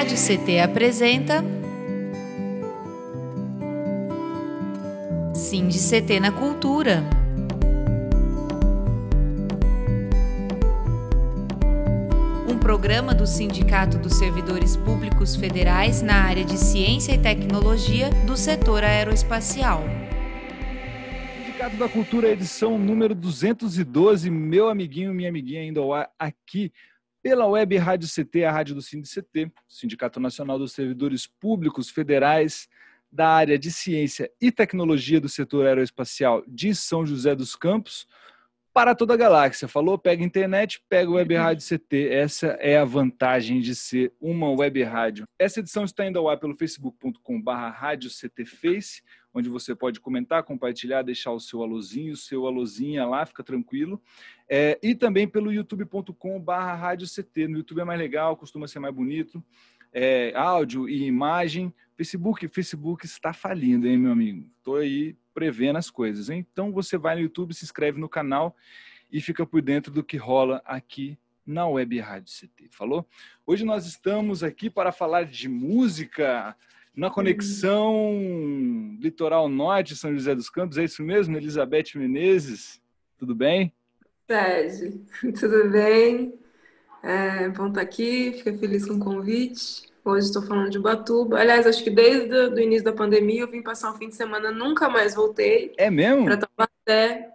Rádio CT apresenta Sim de CT na Cultura. Um programa do Sindicato dos Servidores Públicos Federais na área de Ciência e Tecnologia do setor aeroespacial. Sindicato da Cultura, edição número 212. Meu amiguinho, minha amiguinha ainda aqui pela Web Rádio CT, a rádio do CT, Sindicato Nacional dos Servidores Públicos Federais da área de Ciência e Tecnologia do setor aeroespacial de São José dos Campos, para toda a galáxia. Falou? Pega internet, pega Web. Rádio CT. Essa é a vantagem de ser uma web rádio. Essa edição está indo ao ar pelo facebook.com.br Face, onde você pode comentar, compartilhar, deixar o seu alôzinho, o seu alôzinha lá, fica tranquilo. É, e também pelo youtube.com.br. No YouTube é mais legal, costuma ser mais bonito. É, áudio e imagem. Facebook, Facebook está falindo, hein, meu amigo? Estou aí prevendo as coisas. Hein? Então você vai no YouTube, se inscreve no canal e fica por dentro do que rola aqui na Web Rádio CT. Falou? Hoje nós estamos aqui para falar de música na conexão Litoral Norte, São José dos Campos. É isso mesmo, Elizabeth Menezes? Tudo bem? Sérgio, tudo bem? É bom estar aqui, fiquei feliz com o convite. Hoje estou falando de Ubatuba. Aliás, acho que desde o início da pandemia eu vim passar um fim de semana, nunca mais voltei. É mesmo? Para Taubaté.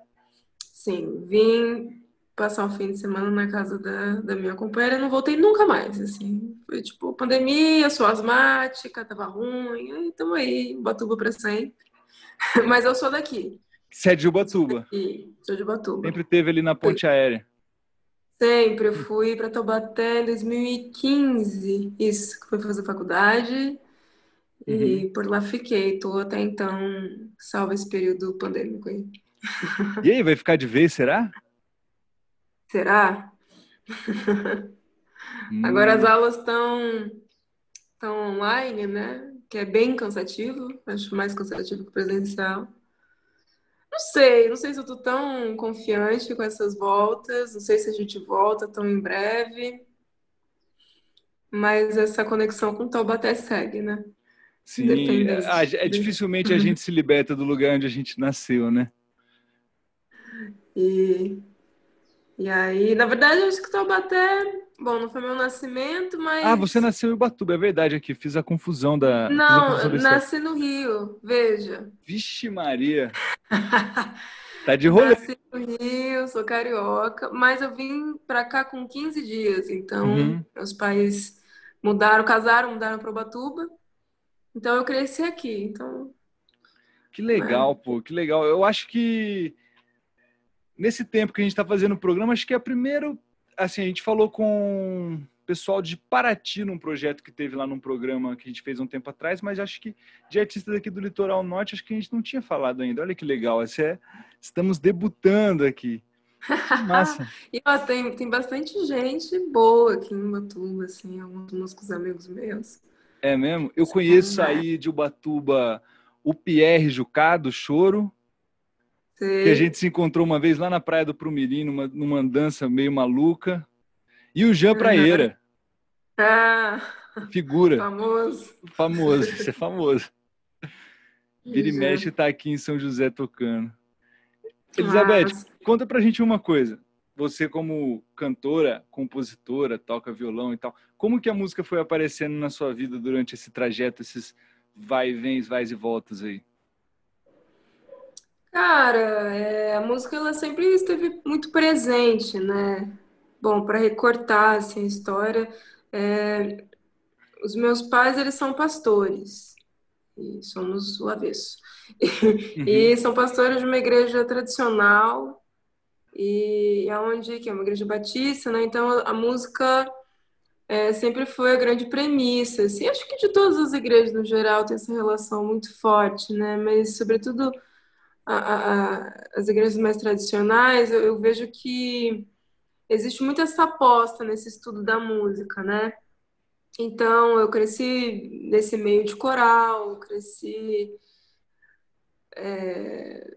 Sim, vim passar um fim de semana na casa da, da minha companheira e não voltei nunca mais, assim. Foi tipo, pandemia, sou asmática, tava ruim, aí estamos aí, Ubatuba para sempre. Mas eu sou daqui. Você é de Ubatuba? Sou de Ubatuba. Sempre teve ali na ponte aérea. Sempre, eu fui para Taubaté em 2015, isso, que foi fazer faculdade, uhum. e por lá fiquei, tô até então, salvo esse período pandêmico aí. E aí, vai ficar de vez, será? Será? hum. Agora as aulas estão estão online, né? Que é bem cansativo, acho mais cansativo que presencial. Não sei, não sei se eu tô tão confiante com essas voltas, não sei se a gente volta tão em breve, mas essa conexão com o Taubaté segue, né? Sim, é, é, dificilmente a gente se liberta do lugar onde a gente nasceu, né? E, e aí, na verdade, eu acho que Taubaté Bom, não foi meu nascimento, mas. Ah, você nasceu em Ubatuba, é verdade aqui. Fiz a confusão da. Não, confusão nasci no Rio, veja. Vixe, Maria. tá de rolê. Nasci no Rio, sou carioca, mas eu vim pra cá com 15 dias. Então, uhum. meus pais mudaram, casaram, mudaram pra Ubatuba. Então, eu cresci aqui. Então. Que legal, é. pô, que legal. Eu acho que nesse tempo que a gente está fazendo o programa, acho que é a primeira assim, a gente falou com o pessoal de Paraty num projeto que teve lá num programa que a gente fez um tempo atrás, mas acho que de artistas aqui do Litoral Norte, acho que a gente não tinha falado ainda. Olha que legal, é, estamos debutando aqui. Massa. e ó, tem, tem bastante gente boa aqui em Ubatuba, assim, alguns músicos amigos meus. É mesmo? Eu conheço é. aí de Ubatuba o Pierre Jucá, do Choro, que a gente se encontrou uma vez lá na Praia do Prumirim, numa, numa dança meio maluca. E o Jean Praeira. Ah, Figura. Famoso. Famoso, isso é famoso. Vira e mexe tá aqui em São José tocando. Elizabeth, Mas... conta pra gente uma coisa. Você como cantora, compositora, toca violão e tal, como que a música foi aparecendo na sua vida durante esse trajeto, esses vai e vens, vais e voltas aí? Cara, é, a música ela sempre esteve muito presente, né? Bom, para recortar assim, a história, é, os meus pais eles são pastores e somos o avesso uhum. e são pastores de uma igreja tradicional e aonde que é uma igreja batista, né? Então a, a música é, sempre foi a grande premissa. Assim, acho que de todas as igrejas no geral tem essa relação muito forte, né? Mas sobretudo a, a, as igrejas mais tradicionais, eu, eu, vejo que existe muito essa aposta nesse estudo da música, né? Então, eu cresci nesse meio de coral, cresci é,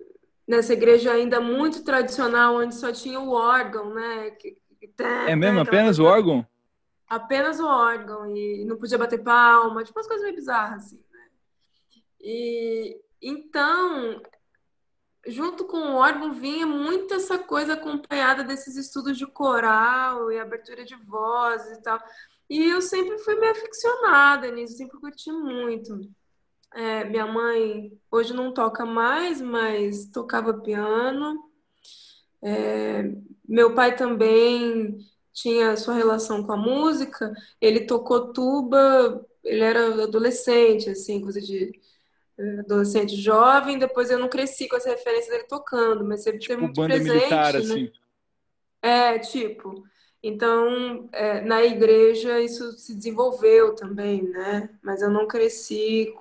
nessa igreja ainda muito tradicional, onde só tinha o órgão, né? Que, que tem, é mesmo? Apenas o órgão? apenas o órgão e não podia bater palma, tipo umas coisas meio bizarras, assim, né? E então, junto com o órgão vinha muito essa coisa acompanhada desses estudos de coral e abertura de voz e tal. E eu sempre fui meio aficionada nisso, sempre curti muito. É, minha mãe hoje não toca mais, mas tocava piano. É, meu pai também tinha sua relação com a música. Ele tocou tuba, ele era adolescente, assim, coisa de adolescente jovem. Depois eu não cresci com essa referência dele tocando, mas sempre tipo, teve muito banda presente. Militar, né? assim. É, tipo. Então, é, na igreja isso se desenvolveu também, né? Mas eu não cresci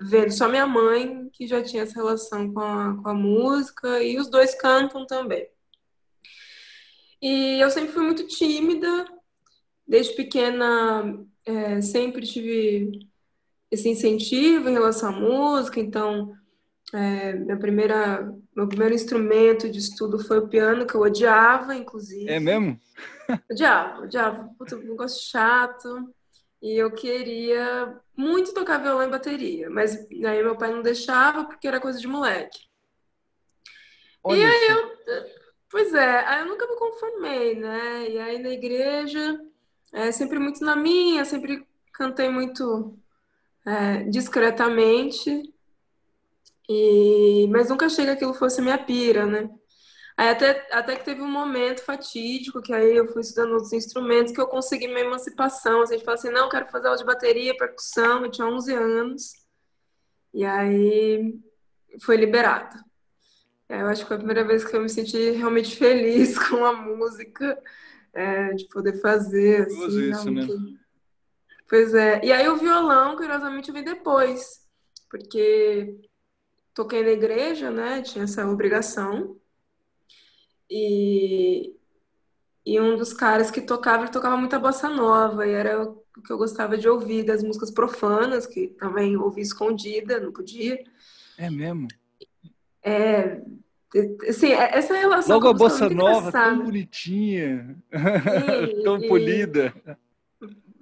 vendo só minha mãe, que já tinha essa relação com a, com a música, e os dois cantam também. E eu sempre fui muito tímida, desde pequena é, sempre tive esse incentivo em relação à música, então é, minha primeira, meu primeiro instrumento de estudo foi o piano, que eu odiava, inclusive. É mesmo? Odiava, odiava. Puta, um negócio chato. E eu queria muito tocar violão e bateria, mas aí meu pai não deixava porque era coisa de moleque. Olha e aí eu, pois é, aí eu nunca me conformei, né? E aí na igreja, é, sempre muito na minha, sempre cantei muito é, discretamente, e, mas nunca achei que aquilo fosse minha pira, né? Aí até, até que teve um momento fatídico, que aí eu fui estudando outros instrumentos, que eu consegui minha emancipação. Assim, a gente falou assim, não, quero fazer aula de bateria, percussão, eu tinha 11 anos. E aí foi liberado. Eu acho que foi a primeira vez que eu me senti realmente feliz com a música, é, de poder fazer. Assim, isso, né? Pois é. E aí o violão, curiosamente, eu vi depois, porque toquei na igreja, né? Tinha essa obrigação. E, e um dos caras que tocava, ele tocava muita bossa nova, e era o que eu gostava de ouvir, das músicas profanas, que também ouvi escondida, não podia. É mesmo? É, assim, é, essa relação Logo a bossa nova, tão bonitinha, Sim, tão e, polida.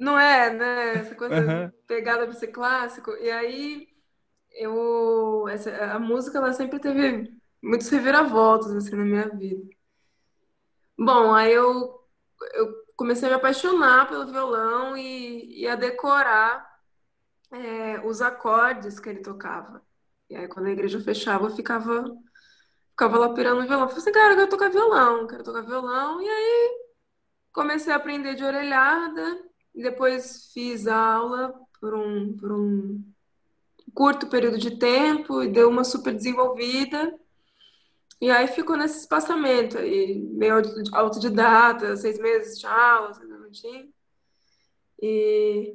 Não é, né? Essa coisa uhum. pegada para ser clássico. E aí, eu, essa, a música, ela sempre teve muitos reviravoltas, assim, na minha vida. Bom, aí eu, eu comecei a me apaixonar pelo violão e, e a decorar é, os acordes que ele tocava. E aí, quando a igreja fechava, eu ficava, ficava lá pirando no violão. Eu falei assim, cara, eu quero tocar violão, quero tocar violão. E aí, comecei a aprender de orelhada. E depois fiz aula por um, por um curto período de tempo e deu uma super desenvolvida. E aí ficou nesse espaçamento aí, meio autodidata, seis meses de aula, seis minutinhos. E,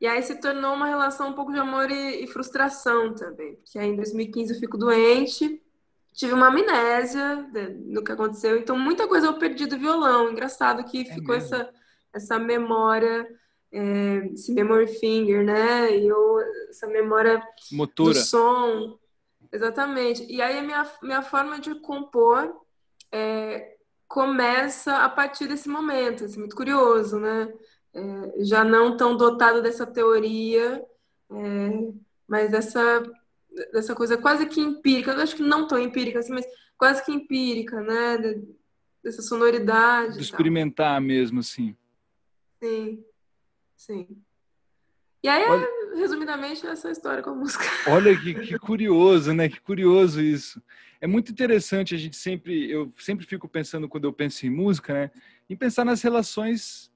e aí se tornou uma relação um pouco de amor e, e frustração também. Porque aí em 2015 eu fico doente, tive uma amnésia do que aconteceu, então muita coisa eu perdi do violão. Engraçado que é ficou essa, essa memória, é, esse memory finger, né? E eu, essa memória Motora. do som. Exatamente. E aí a minha, minha forma de compor é, começa a partir desse momento, assim, muito curioso, né? É, já não tão dotado dessa teoria, é, mas dessa, dessa coisa quase que empírica, eu acho que não tão empírica assim, mas quase que empírica, né? Dessa sonoridade. De experimentar mesmo, assim. Sim, sim. E aí, Olha... resumidamente, essa história com a música. Olha que, que curioso, né? Que curioso isso. É muito interessante, a gente sempre, eu sempre fico pensando quando eu penso em música, né? Em pensar nas relações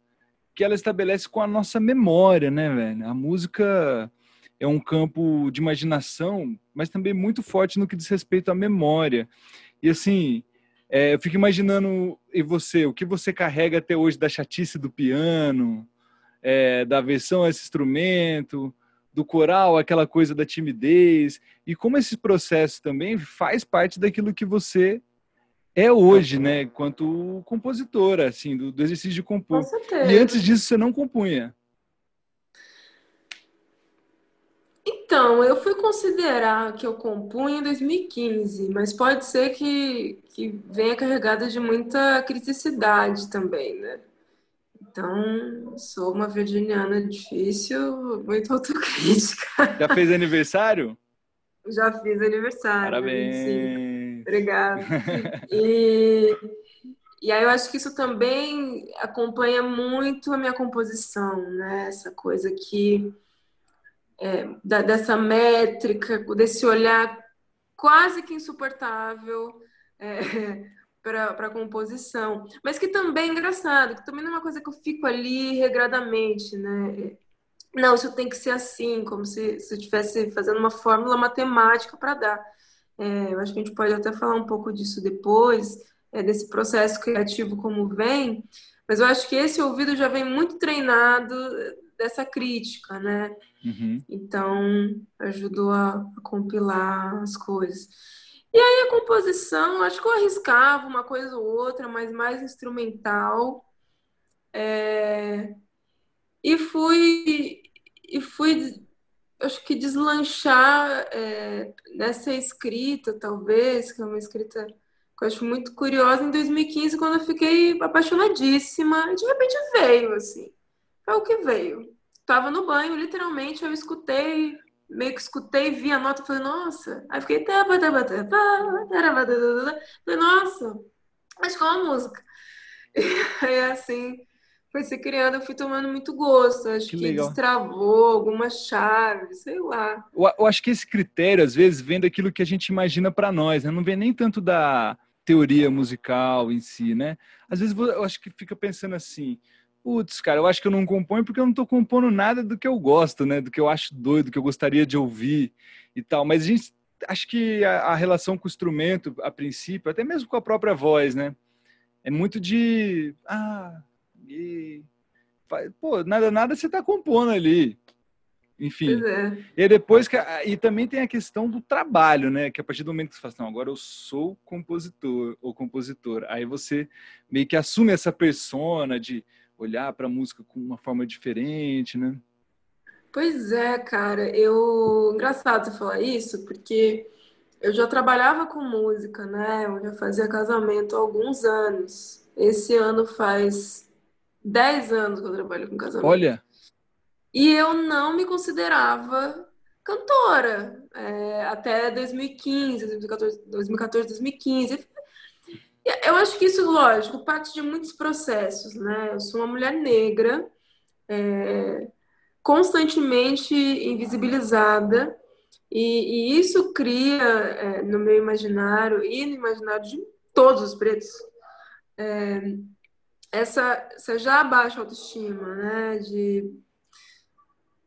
que ela estabelece com a nossa memória, né, velho? A música é um campo de imaginação, mas também muito forte no que diz respeito à memória. E assim, é, eu fico imaginando e você, o que você carrega até hoje da chatice do piano, é, da versão a esse instrumento, do coral, aquela coisa da timidez, e como esse processo também faz parte daquilo que você é hoje, né, enquanto compositora, assim, do, do exercício de compor. E antes disso você não compunha. Então, eu fui considerar que eu compunha em 2015, mas pode ser que, que venha carregada de muita criticidade também, né? Então, sou uma virginiana difícil, muito autocrítica. Já fez aniversário? Já fiz aniversário. Parabéns. Sim. Obrigada. E, e aí eu acho que isso também acompanha muito a minha composição, né? Essa coisa que é, da, dessa métrica, desse olhar quase que insuportável é, para a composição. Mas que também é engraçado, que também não é uma coisa que eu fico ali regradamente, né? Não, isso tem que ser assim, como se, se eu estivesse fazendo uma fórmula matemática para dar. É, eu acho que a gente pode até falar um pouco disso depois, é, desse processo criativo como vem, mas eu acho que esse ouvido já vem muito treinado dessa crítica, né? Uhum. Então, ajudou a, a, compilar as coisas. E aí a composição, acho que eu arriscava uma coisa ou outra, mas mais instrumental. É... E fui, e fui, acho que deslanchar é, nessa escrita, talvez, que é uma escrita que eu acho muito curiosa, em 2015, quando eu fiquei apaixonadíssima, e de repente veio, assim. É o que veio. Tava no banho, literalmente, eu escutei, meio que escutei, vi a nota falei, nossa. Aí fiquei. Falei, nossa, mas qual a música? E aí, assim, foi se criando, eu fui tomando muito gosto. Acho que, que destravou algumas chaves, sei lá. Eu, eu, acho que esse critério, às vezes, vem daquilo que a gente imagina para nós, né? Não vem nem tanto da teoria musical em si, né? Às vezes eu acho que fica pensando assim, putz, cara, eu acho que eu não componho porque eu não tô compondo nada do que eu gosto, né? Do que eu acho doido, do que eu gostaria de ouvir e tal. Mas a gente acho que a, a relação com o instrumento, a princípio, até mesmo com a própria voz, né? É muito de ah, e pô, nada nada você tá compondo ali. Enfim. É. E depois que e também tem a questão do trabalho, né? Que a partir do momento que você fala, assim, não, agora eu sou compositor ou compositor, aí você meio que assume essa persona de olhar para a música com uma forma diferente, né? Pois é, cara. Eu engraçado você falar isso, porque eu já trabalhava com música, né? Eu já fazia casamento há alguns anos. Esse ano faz 10 anos que eu trabalho com casamento. Olha. E eu não me considerava cantora é, até 2015, 2014, 2014, 2015. Eu acho que isso, lógico, parte de muitos processos, né? Eu sou uma mulher negra, é, constantemente invisibilizada, e, e isso cria é, no meu imaginário e no imaginário de todos os pretos é, essa, essa já baixa autoestima, né? De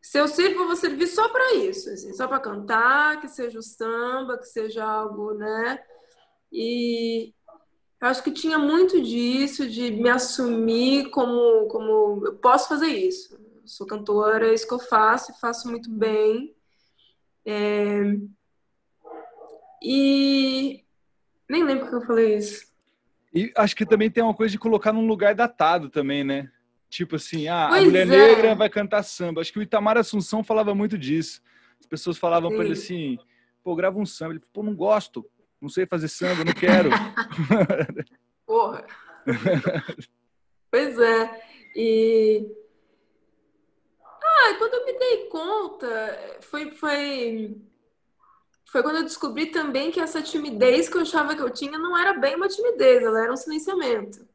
se eu sirvo, eu vou servir só para isso, assim, só para cantar, que seja o samba, que seja algo, né? E, eu acho que tinha muito disso, de me assumir como, como eu posso fazer isso. Sou cantora, é isso que eu faço e faço muito bem. É... E nem lembro que eu falei isso. E acho que também tem uma coisa de colocar num lugar datado também, né? Tipo assim, ah, a mulher é. negra vai cantar samba. Acho que o Itamar Assunção falava muito disso. As pessoas falavam para ele assim, pô, grava um samba. Ele falou, pô, não gosto não sei fazer samba, não quero. Porra. pois é. E. Ah, quando eu me dei conta, foi, foi, foi quando eu descobri também que essa timidez que eu achava que eu tinha não era bem uma timidez, ela era um silenciamento.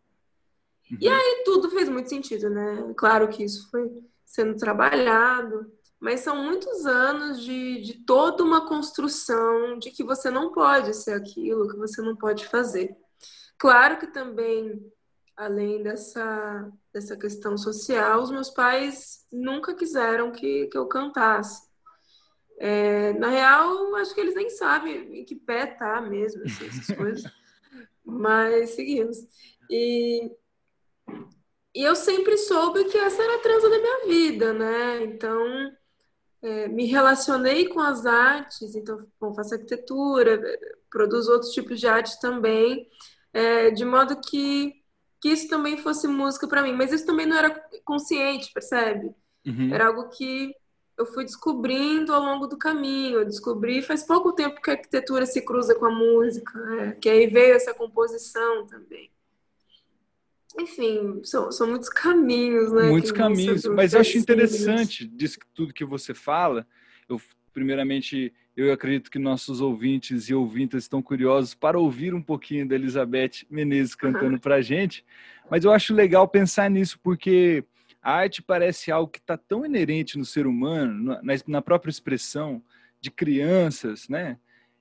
Uhum. E aí tudo fez muito sentido, né? Claro que isso foi sendo trabalhado mas são muitos anos de, de toda uma construção de que você não pode ser aquilo, que você não pode fazer. Claro que também, além dessa, dessa questão social, os meus pais nunca quiseram que, que eu cantasse. É, na real, acho que eles nem sabem em que pé tá mesmo, assim, essas coisas. Mas seguimos. E, e eu sempre soube que essa era a transa da minha vida, né? Então, é, me relacionei com as artes, então bom, faço arquitetura, produzo outros tipos de arte também, é, de modo que, que isso também fosse música para mim. Mas isso também não era consciente, percebe? Uhum. Era algo que eu fui descobrindo ao longo do caminho. Eu descobri faz pouco tempo que a arquitetura se cruza com a música, né? que aí veio essa composição também. Enfim, são, são muitos caminhos, né? Muitos caminhos, mas eu acho interessante disso tudo que você fala. Eu, primeiramente, eu acredito que nossos ouvintes e ouvintas estão curiosos para ouvir um pouquinho da Elizabeth Menezes cantando uhum. para a gente, mas eu acho legal pensar nisso porque a arte parece algo que está tão inerente no ser humano, na, na própria expressão de crianças, né?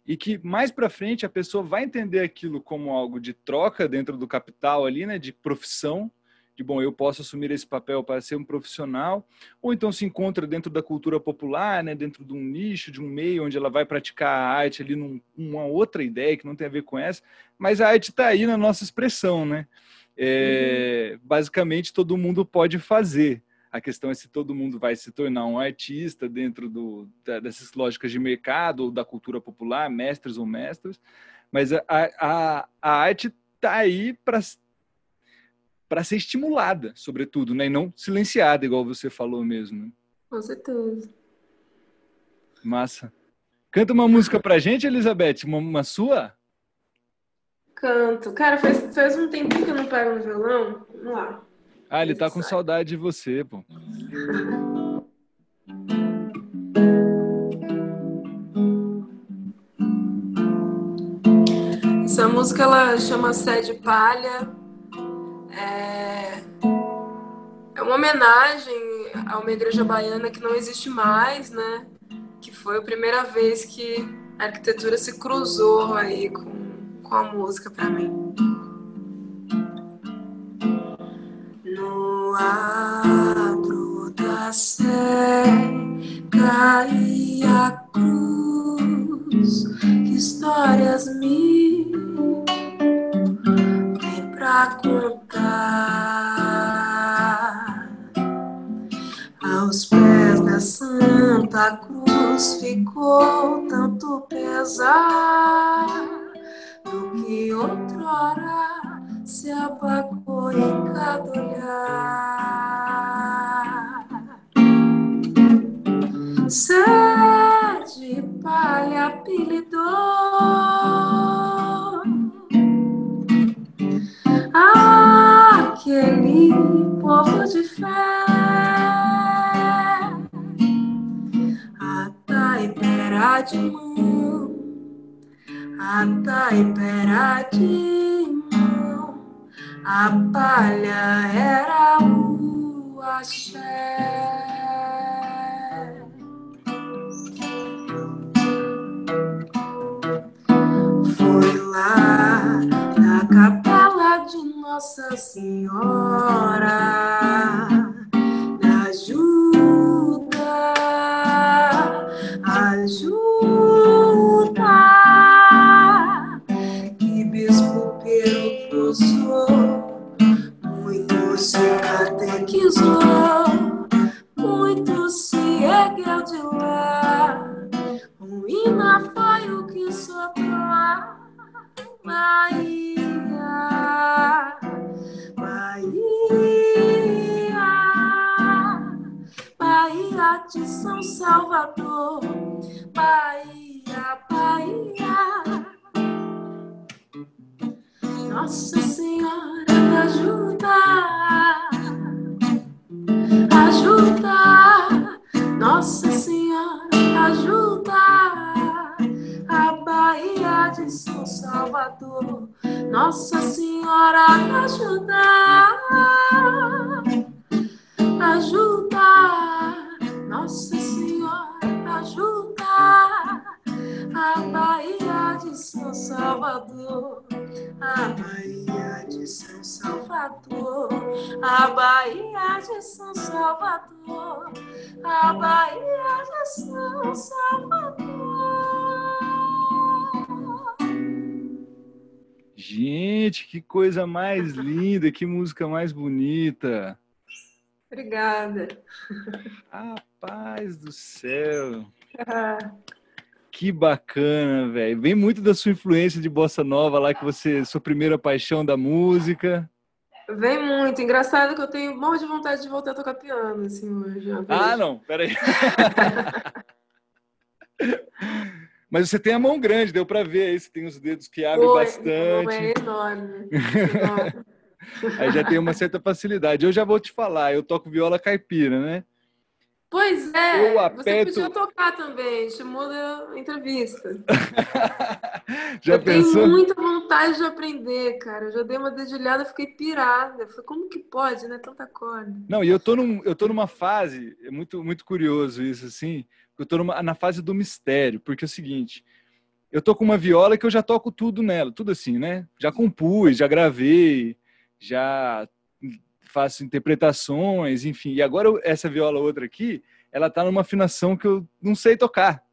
E que mais para frente a pessoa vai entender aquilo como algo de troca dentro do capital ali, né, de profissão, de bom, eu posso assumir esse papel para ser um profissional, ou então se encontra dentro da cultura popular, né, dentro de um nicho, de um meio onde ela vai praticar a arte ali numa outra ideia que não tem a ver com essa, mas a arte está aí na nossa expressão, né? É, uhum. Basicamente todo mundo pode fazer. A questão é se todo mundo vai se tornar um artista dentro do, dessas lógicas de mercado ou da cultura popular, mestres ou mestras, mas a, a, a arte está aí para para ser estimulada, sobretudo, né? e não silenciada, igual você falou mesmo. Né? Com certeza. Massa. Canta uma música pra gente, Elizabeth, uma, uma sua? Canto. Cara, faz, faz um tempinho que eu não pego no violão. Vamos lá. Ah, ele tá com saudade de você, pô. Essa música ela chama Sede Palha. É... é uma homenagem a uma igreja baiana que não existe mais, né? Que foi a primeira vez que a arquitetura se cruzou aí com, com a música para mim. Quadro da sé caía a cruz. Que histórias me tem pra contar? Aos pés da Santa Cruz ficou tanto pesar do que outrora se apagou em cada olhar. Sede palha apelidou aquele povo de fé. A taipera de mão, a Ruína foi o que soprou Bahia, Bahia, Bahia de São Salvador, Bahia, Bahia. Nossa Senhora ajuda ajuda, Nossa Senhora, ajuda Bahia de São Salvador, Nossa Senhora, ajuda, ajuda, Nossa Senhora, ajuda a Bahia de São Salvador, a Bahia de São Salvador, a Bahia de São Salvador, a Bahia de São Salvador. Gente, que coisa mais linda, que música mais bonita. Obrigada. Rapaz do céu. Que bacana, velho. Vem muito da sua influência de bossa nova lá que você, sua primeira paixão da música. Vem muito. Engraçado que eu tenho monte de vontade de voltar a tocar piano, assim, hoje. Ah, não, peraí. Mas você tem a mão grande, deu para ver aí, você tem os dedos que abrem Pô, bastante. É enorme. enorme. Aí já tem uma certa facilidade. Eu já vou te falar, eu toco viola caipira, né? Pois é, eu aperto... você podia tocar também, chamou da entrevista. já eu pensou? tenho muita vontade de aprender, cara. Eu já dei uma dedilhada, fiquei pirada. Falei, como que pode, né? Tanta corda. Não, e eu tô, num, eu tô numa fase, é muito, muito curioso isso, assim, eu tô numa, na fase do mistério, porque é o seguinte, eu tô com uma viola que eu já toco tudo nela, tudo assim, né? Já compus, já gravei, já faço interpretações, enfim. E agora essa viola outra aqui, ela tá numa afinação que eu não sei tocar.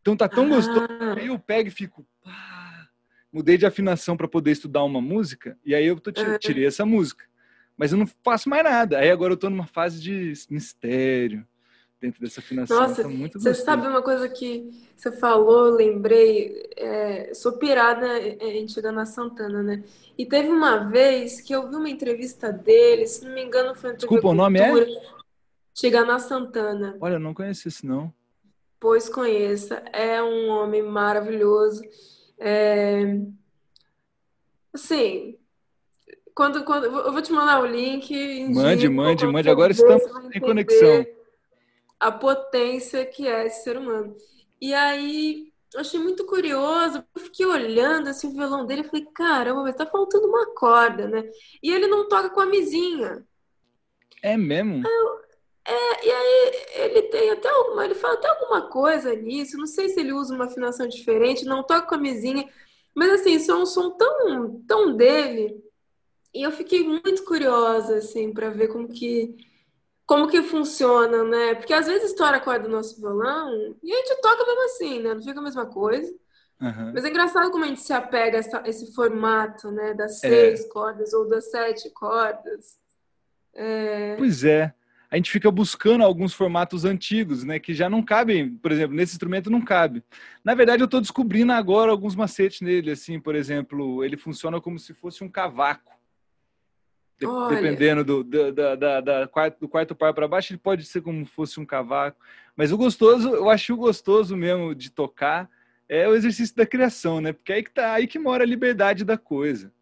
Então tá tão ah. gostoso. Aí eu pego e fico. Pá, mudei de afinação para poder estudar uma música, e aí eu tô, tirei essa música. Mas eu não faço mais nada. Aí agora eu tô numa fase de mistério dentro dessa afinação. Nossa, tá você sabe uma coisa que você falou, lembrei, é, sou pirada em Tigana Santana, né? E teve uma vez que eu vi uma entrevista dele, se não me engano foi uma Desculpa, o nome é? Tigana Santana. Olha, eu não conheci esse não. Pois conheça, é um homem maravilhoso. É... Assim, quando, quando eu vou te mandar o link. Mande, mande, mande. Agora estamos em conexão a potência que é esse ser humano. E aí, eu achei muito curioso, eu fiquei olhando assim, o violão dele e falei, caramba, mas tá faltando uma corda, né? E ele não toca com a mizinha. É mesmo? Eu, é, e aí ele tem até alguma, ele fala até alguma coisa nisso, não sei se ele usa uma afinação diferente, não toca com a mizinha, mas assim, isso é um som tão, tão dele, e eu fiquei muito curiosa, assim, para ver como que como que funciona, né? Porque às vezes estoura a corda do nosso violão e a gente toca mesmo assim, né? Não fica a mesma coisa. Uhum. Mas é engraçado como a gente se apega a essa, esse formato, né? Das é. seis é. cordas ou das sete cordas. É... Pois é. A gente fica buscando alguns formatos antigos, né? Que já não cabem, por exemplo, nesse instrumento não cabe. Na verdade, eu estou descobrindo agora alguns macetes nele, assim, por exemplo, ele funciona como se fosse um cavaco. De, dependendo do, da, da, da, quarto, do quarto par para baixo, ele pode ser como fosse um cavaco. Mas o gostoso, eu acho o gostoso mesmo de tocar é o exercício da criação, né? Porque aí que tá, aí que mora a liberdade da coisa.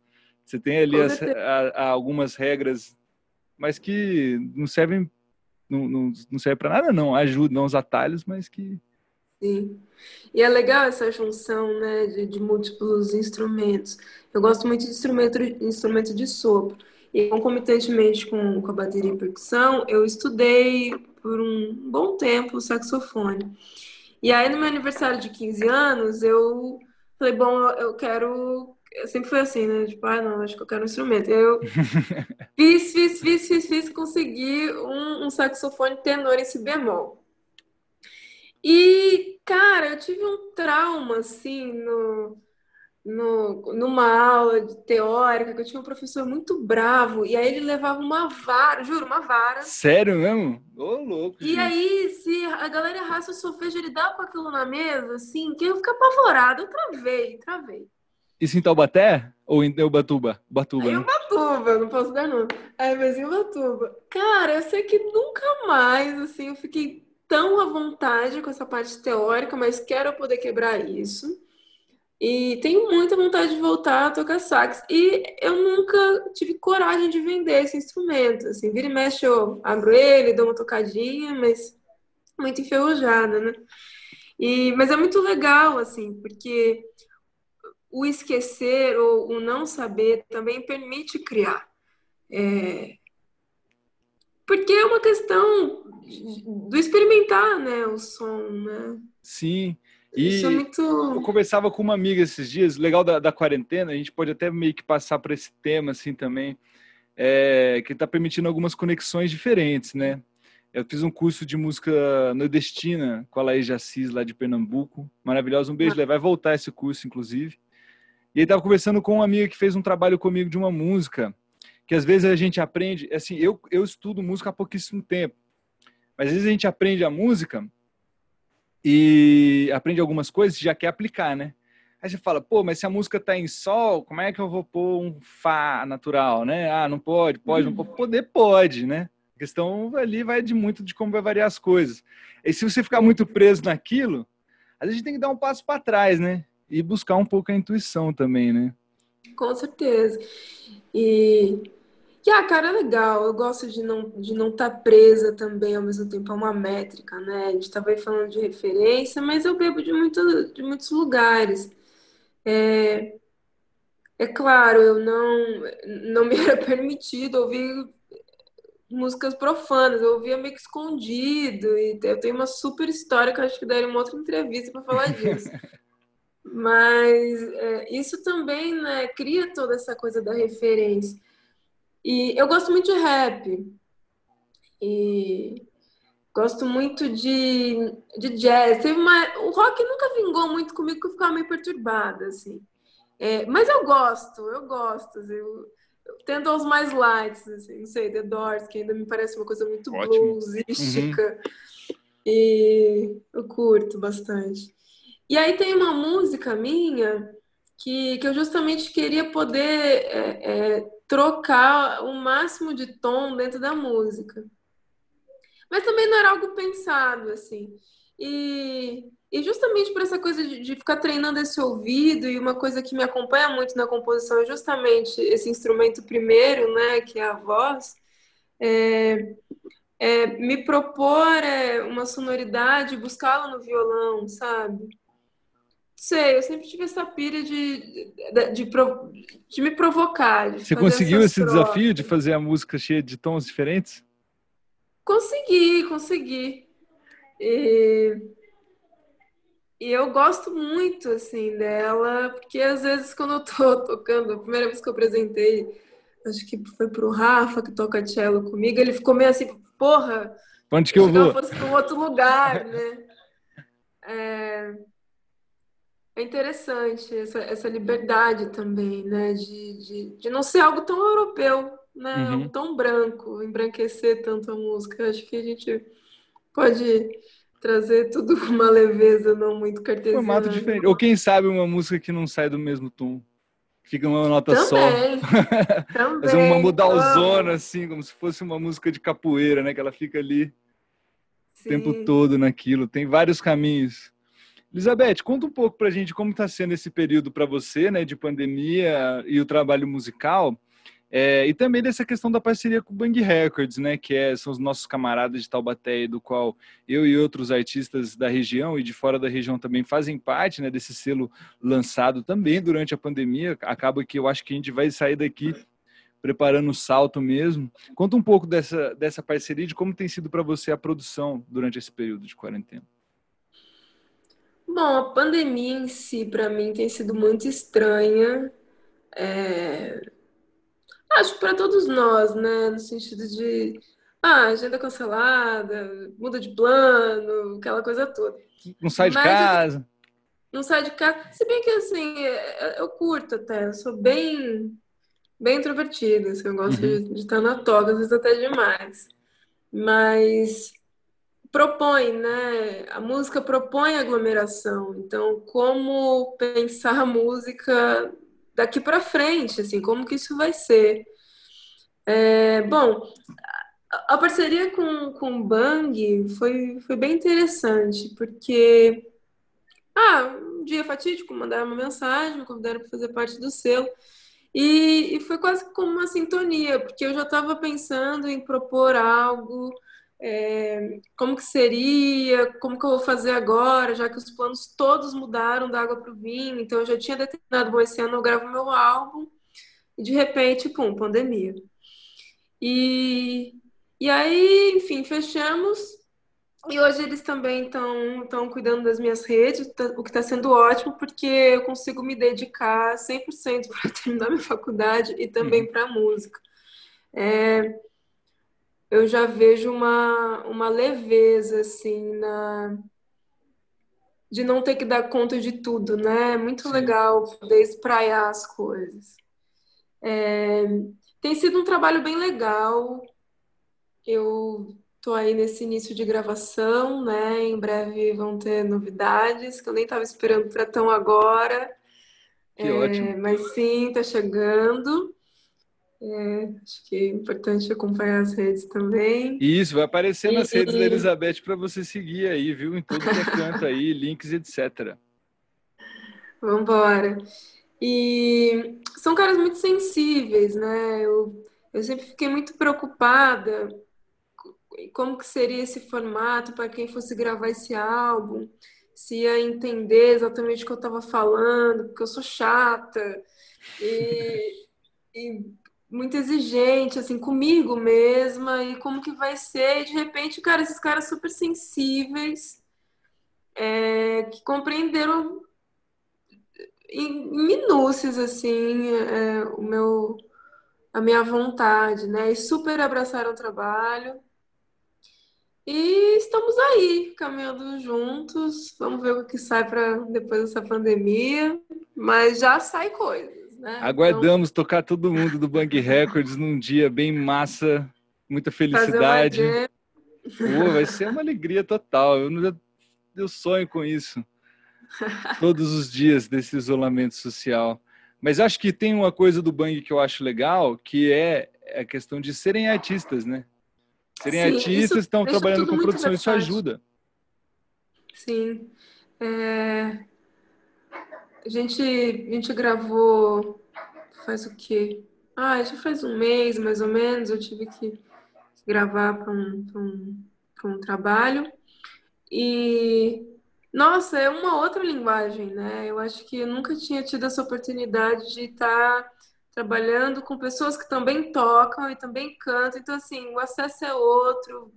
Você tem ali as, a, a, algumas regras, mas que não servem, não, não, não serve para nada, não. Ajudam os atalhos, mas que Sim. E é legal essa junção, né, de, de múltiplos instrumentos. Eu gosto muito de instrumento, instrumento de sopro. E concomitantemente com, com a bateria e percussão, eu estudei por um bom tempo o saxofone. E aí, no meu aniversário de 15 anos, eu falei, bom, eu quero. Eu sempre foi assim, né? Tipo, ah, não, acho que eu quero um instrumento. Eu fiz, fiz, fiz, fiz, fiz, consegui um, um saxofone tenor em si bemol. E, cara, eu tive um trauma, assim, no, no, numa aula teórica que eu tinha um professor muito bravo e aí ele levava uma vara, juro, uma vara. Sério mesmo? Ô, oh, louco. E gente. aí, se a galera errasse o solfejo, ele dava com aquilo na mesa, assim, que eu ficar apavorada. Eu travei, travei. Isso em Taubaté? Ou em Ubatuba? Ubatuba, né? Em Ubatuba, não posso dar nome. É, mas em Ubatuba. Cara, eu sei que nunca mais, assim, eu fiquei tão à vontade com essa parte teórica, mas quero poder quebrar isso. E tenho muita vontade de voltar a tocar sax. E eu nunca tive coragem de vender esse instrumento. Assim, vira e mexe, eu abro ele, dou uma tocadinha, mas muito enferrujada, né? E, mas é muito legal, assim, porque o esquecer ou o não saber também permite criar. É... Porque é uma questão do experimentar, né, o som, né? Sim. E Isso é muito... eu conversava com uma amiga esses dias, legal da, da quarentena, a gente pode até meio que passar por esse tema assim também, é, que está permitindo algumas conexões diferentes, né? Eu fiz um curso de música nordestina com a Laís Assis, lá de Pernambuco. Maravilhosa. Um beijo, ah. vai voltar esse curso, inclusive. E aí estava conversando com uma amiga que fez um trabalho comigo de uma música, que às vezes a gente aprende, assim, eu, eu estudo música há pouquíssimo tempo, mas às vezes a gente aprende a música e aprende algumas coisas e já quer aplicar, né? Aí você fala, pô, mas se a música tá em sol, como é que eu vou pôr um fá natural, né? Ah, não pode, pode, não pode. Poder pode, né? A questão ali vai de muito de como vai variar as coisas. E se você ficar muito preso naquilo, a gente tem que dar um passo para trás, né? E buscar um pouco a intuição também, né? Com certeza. E, e ah, cara, é legal. Eu gosto de não de não estar tá presa também ao mesmo tempo a uma métrica, né? A gente estava aí falando de referência, mas eu bebo de, muito, de muitos lugares. É, é claro, eu não não me era permitido ouvir músicas profanas, eu ouvia meio que escondido, e eu tenho uma super história que eu acho que daria uma outra entrevista para falar disso. Mas é, isso também né, cria toda essa coisa da referência. E eu gosto muito de rap. E gosto muito de, de jazz. Teve uma, o rock nunca vingou muito comigo, porque eu ficava meio perturbada, assim. É, mas eu gosto, eu gosto. Assim, eu, eu tendo aos mais lights, assim, não sei, The Doors, que ainda me parece uma coisa muito Ótimo. bluesística. Uhum. E eu curto bastante. E aí tem uma música minha que, que eu justamente queria poder é, é, trocar o máximo de tom dentro da música. Mas também não era algo pensado, assim. E, e justamente por essa coisa de, de, ficar treinando esse ouvido, e uma coisa que me acompanha muito na composição é justamente esse instrumento primeiro, né, que é a voz, é, é me propor é, uma sonoridade, buscá-la no violão, sabe? Sei, eu sempre tive essa pira de, de, de, de me provocar. De Você conseguiu esse trocas. desafio de fazer a música cheia de tons diferentes? Consegui, consegui. E, e eu gosto muito, assim, dela, porque às vezes quando eu tô tocando, a primeira vez que eu apresentei, acho que foi pro Rafa, que toca cello comigo, ele ficou meio assim, porra... Onde que eu vou? fosse para um outro lugar, né? É... É interessante essa, essa liberdade também, né? De, de, de não ser algo tão europeu, né? Uhum. Tão branco, embranquecer tanto a música. Acho que a gente pode trazer tudo com uma leveza não muito cartesiana. Formato diferente. Ou quem sabe uma música que não sai do mesmo tom. Fica uma nota também, só. Também. Fazer uma modalzona, assim, como se fosse uma música de capoeira, né? Que ela fica ali Sim. o tempo todo naquilo. Tem vários caminhos. Elizabeth, conta um pouco para a gente como está sendo esse período para você, né, de pandemia e o trabalho musical, é, e também dessa questão da parceria com o Bang Records, né, que é, são os nossos camaradas de Taubaté, do qual eu e outros artistas da região e de fora da região também fazem parte, né, desse selo lançado também durante a pandemia. Acaba que eu acho que a gente vai sair daqui preparando o salto mesmo. Conta um pouco dessa, dessa parceria, de como tem sido para você a produção durante esse período de quarentena. Bom, a pandemia em si, para mim, tem sido muito estranha. É... Acho que para todos nós, né? No sentido de ah, agenda cancelada, muda de plano, aquela coisa toda. Não sai de Mas, casa. Não sai de casa. Se bem que assim, é, eu curto até, eu sou bem, bem introvertida, assim, eu gosto uhum. de, de estar na toga, às vezes até demais. Mas propõe, né? A música propõe aglomeração. Então, como pensar a música daqui para frente, assim, como que isso vai ser? É, bom, a parceria com, com o Bang foi, foi bem interessante, porque ah, um dia fatídico, mandaram uma mensagem, me convidaram para fazer parte do selo. E, e foi quase como uma sintonia, porque eu já estava pensando em propor algo é, como que seria, como que eu vou fazer agora, já que os planos todos mudaram da água para o vinho, então eu já tinha determinado, bom, esse ano eu gravo meu álbum, e de repente, pum, pandemia. E, e aí, enfim, fechamos, e hoje eles também estão cuidando das minhas redes, tá, o que está sendo ótimo, porque eu consigo me dedicar 100% para terminar minha faculdade e também uhum. para a música. É, eu já vejo uma, uma leveza, assim, na de não ter que dar conta de tudo, né? É muito legal poder espraiar as coisas. É, tem sido um trabalho bem legal. Eu tô aí nesse início de gravação, né? Em breve vão ter novidades que eu nem estava esperando para tão agora. Que é, ótimo. Mas sim, tá chegando. É, acho que é importante acompanhar as redes também. Isso, vai aparecer nas e... redes da Elizabeth para você seguir aí, viu? Em todo que é canto aí, links, etc. Vamos embora. E são caras muito sensíveis, né? Eu, eu sempre fiquei muito preocupada como que seria esse formato para quem fosse gravar esse álbum, se ia entender exatamente o que eu estava falando, porque eu sou chata e, e, muito exigente, assim, comigo mesma, e como que vai ser, e de repente, cara, esses caras super sensíveis, é, que compreenderam em minúcias, assim, é, o meu, a minha vontade, né, e super abraçaram o trabalho, e estamos aí, caminhando juntos. Vamos ver o que sai para depois dessa pandemia. Mas já sai coisas, né? Aguardamos então, tocar todo mundo do Bang Records num dia bem massa, muita felicidade. Pô, vai ser uma alegria total. Eu, eu sonho com isso. Todos os dias desse isolamento social. Mas acho que tem uma coisa do Bang que eu acho legal, que é a questão de serem artistas, né? serem Sim, artistas, estão trabalhando com produção, isso ajuda. Sim. É... A, gente, a gente gravou faz o quê? Ah, já faz um mês, mais ou menos, eu tive que gravar para um, um, um trabalho. E, nossa, é uma outra linguagem, né? Eu acho que eu nunca tinha tido essa oportunidade de estar tá trabalhando com pessoas que também tocam e também cantam. Então, assim, o acesso é outro.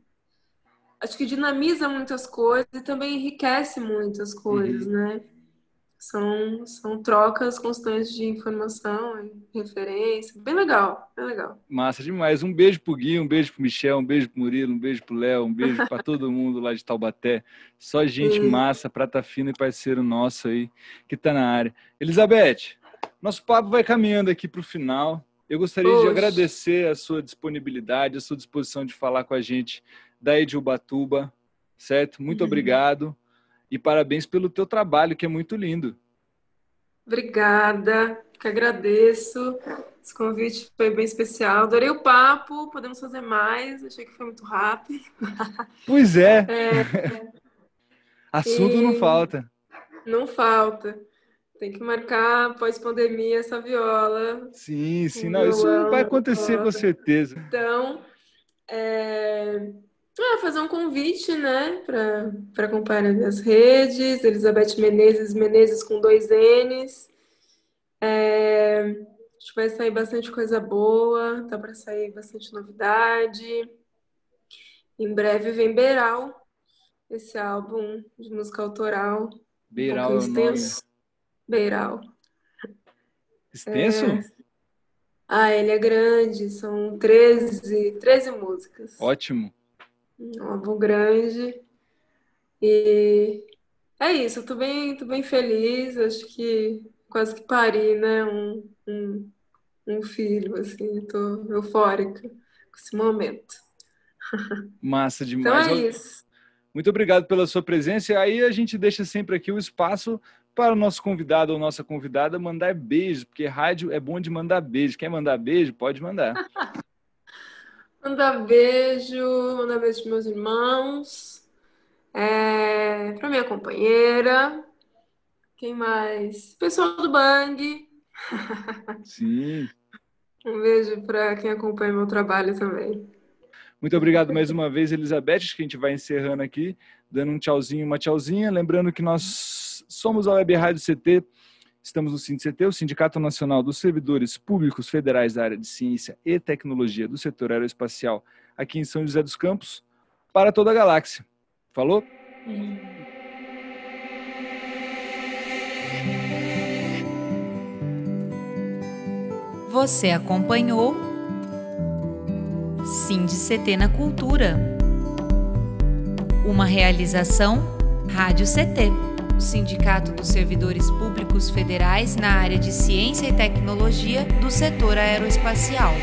Acho que dinamiza muitas coisas e também enriquece muitas coisas, uhum. né? São, são trocas constantes de informação e referência. Bem legal, bem legal. Massa demais. Um beijo pro Gui, um beijo pro Michel, um beijo pro Murilo, um beijo pro Léo, um beijo para todo mundo lá de Taubaté. Só gente Sim. massa, prata fina e parceiro nosso aí que tá na área. Elizabeth, nosso papo vai caminhando aqui para o final. Eu gostaria Oxe. de agradecer a sua disponibilidade, a sua disposição de falar com a gente da Edilbatuba, certo? Muito uhum. obrigado e parabéns pelo teu trabalho, que é muito lindo. Obrigada, que agradeço. Esse convite foi bem especial. Adorei o papo, podemos fazer mais. Achei que foi muito rápido. Pois é. é. Assunto e... não falta. Não falta. Tem que marcar pós-pandemia essa viola. Sim, sim, não, isso vai acontecer com certeza. Então, é... ah, fazer um convite, né, para acompanhar as redes, Elizabeth Menezes, Menezes com dois N's. É... Acho que vai sair bastante coisa boa, tá para sair bastante novidade. Em breve vem Beiral, esse álbum de música autoral. Beiral um é o nome. Beiral. Extenso? É... Ah, ele é grande, são 13, 13 músicas. Ótimo. Um álbum grande. E é isso, eu tô bem, tô bem feliz, acho que quase que pari, né? Um, um, um filho, assim, tô eufórica com esse momento. Massa demais. Então é isso. Muito obrigado pela sua presença. E aí a gente deixa sempre aqui o espaço para o nosso convidado ou nossa convidada mandar beijo, porque rádio é bom de mandar beijo. Quer mandar beijo? Pode mandar. mandar beijo, mandar beijo para meus irmãos, é, para minha companheira, quem mais? Pessoal do Bang. Sim. um beijo para quem acompanha meu trabalho também. Muito obrigado mais uma vez, Elizabeth, que a gente vai encerrando aqui, dando um tchauzinho, uma tchauzinha. Lembrando que nós somos a Web Rádio CT, estamos no SINDCT, o Sindicato Nacional dos Servidores Públicos Federais da área de Ciência e Tecnologia do setor aeroespacial, aqui em São José dos Campos, para toda a galáxia. Falou? Você acompanhou SINDCT na Cultura. Uma realização Rádio CT o Sindicato dos Servidores Públicos Federais na área de Ciência e Tecnologia do setor aeroespacial.